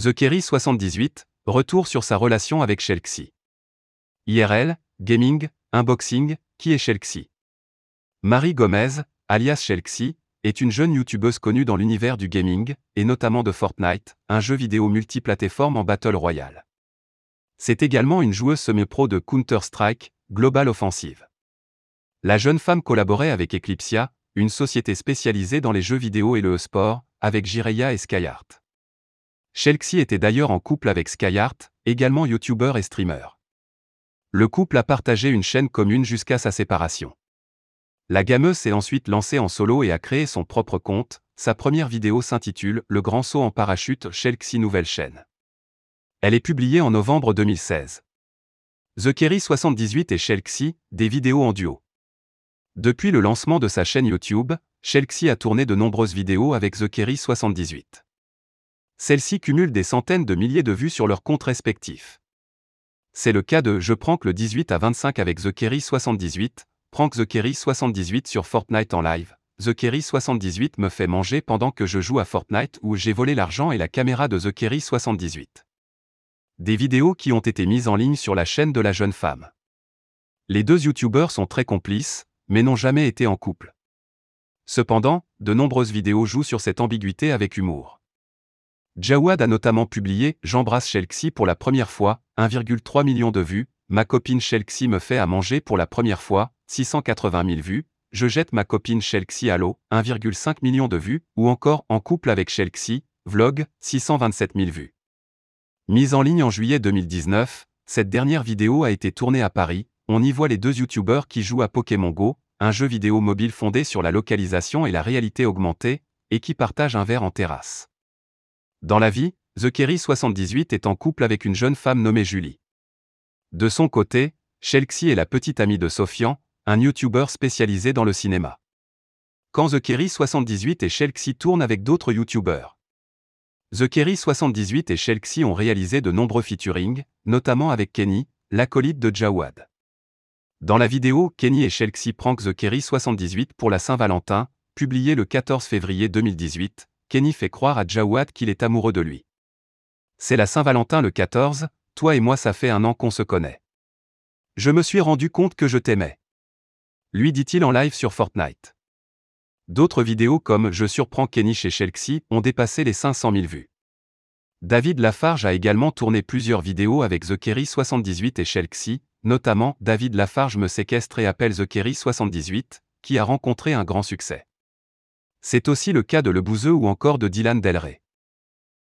The Kerry 78, retour sur sa relation avec Shelxie. IRL, gaming, unboxing, qui est Shelxie Marie Gomez, alias Shelxie, est une jeune youtubeuse connue dans l'univers du gaming, et notamment de Fortnite, un jeu vidéo multiplateforme en Battle Royale. C'est également une joueuse semi-pro de Counter-Strike, Global Offensive. La jeune femme collaborait avec Eclipsia, une société spécialisée dans les jeux vidéo et le e-sport, avec Jireya et Skyheart. Shelxie était d'ailleurs en couple avec Skyheart, également youtubeur et streamer. Le couple a partagé une chaîne commune jusqu'à sa séparation. La gameuse s'est ensuite lancée en solo et a créé son propre compte. Sa première vidéo s'intitule Le grand saut en parachute Shelxie Nouvelle chaîne. Elle est publiée en novembre 2016. The Kerry 78 et Shelxie, des vidéos en duo. Depuis le lancement de sa chaîne YouTube, Shelxie a tourné de nombreuses vidéos avec The Kerry 78. Celles-ci cumulent des centaines de milliers de vues sur leurs comptes respectifs. C'est le cas de Je prank le 18 à 25 avec The Kerry 78, Prank The Kerry 78 sur Fortnite en live. The Kerry 78 me fait manger pendant que je joue à Fortnite où j'ai volé l'argent et la caméra de The Kerry 78. Des vidéos qui ont été mises en ligne sur la chaîne de la jeune femme. Les deux youtubeurs sont très complices, mais n'ont jamais été en couple. Cependant, de nombreuses vidéos jouent sur cette ambiguïté avec humour. Jawad a notamment publié J'embrasse Shelxie pour la première fois, 1,3 million de vues, Ma copine Shelxie me fait à manger pour la première fois, 680 000 vues, Je jette ma copine Shelxie à l'eau, 1,5 million de vues, ou encore En couple avec Shelxie, Vlog, 627 000 vues. Mise en ligne en juillet 2019, cette dernière vidéo a été tournée à Paris, on y voit les deux youtubeurs qui jouent à Pokémon Go, un jeu vidéo mobile fondé sur la localisation et la réalité augmentée, et qui partagent un verre en terrasse. Dans la vie, The Kerry 78 est en couple avec une jeune femme nommée Julie. De son côté, Shelxie est la petite amie de Sofian, un YouTuber spécialisé dans le cinéma. Quand The Kerry 78 et Shelxie tournent avec d'autres YouTubers. The Kerry 78 et Shelxie ont réalisé de nombreux featuring, notamment avec Kenny, l'acolyte de Jawad. Dans la vidéo Kenny et Shelxie prank The Kerry 78 pour la Saint-Valentin, publiée le 14 février 2018, Kenny fait croire à Jawad qu'il est amoureux de lui. C'est la Saint-Valentin le 14, toi et moi ça fait un an qu'on se connaît. Je me suis rendu compte que je t'aimais. Lui dit-il en live sur Fortnite. D'autres vidéos comme Je surprends Kenny chez Shelxie ont dépassé les 500 000 vues. David Lafarge a également tourné plusieurs vidéos avec The Kerry 78 et Shelxie, notamment David Lafarge me séquestre et appelle The Kerry 78, qui a rencontré un grand succès. C'est aussi le cas de Le Bouzeux ou encore de Dylan Delray.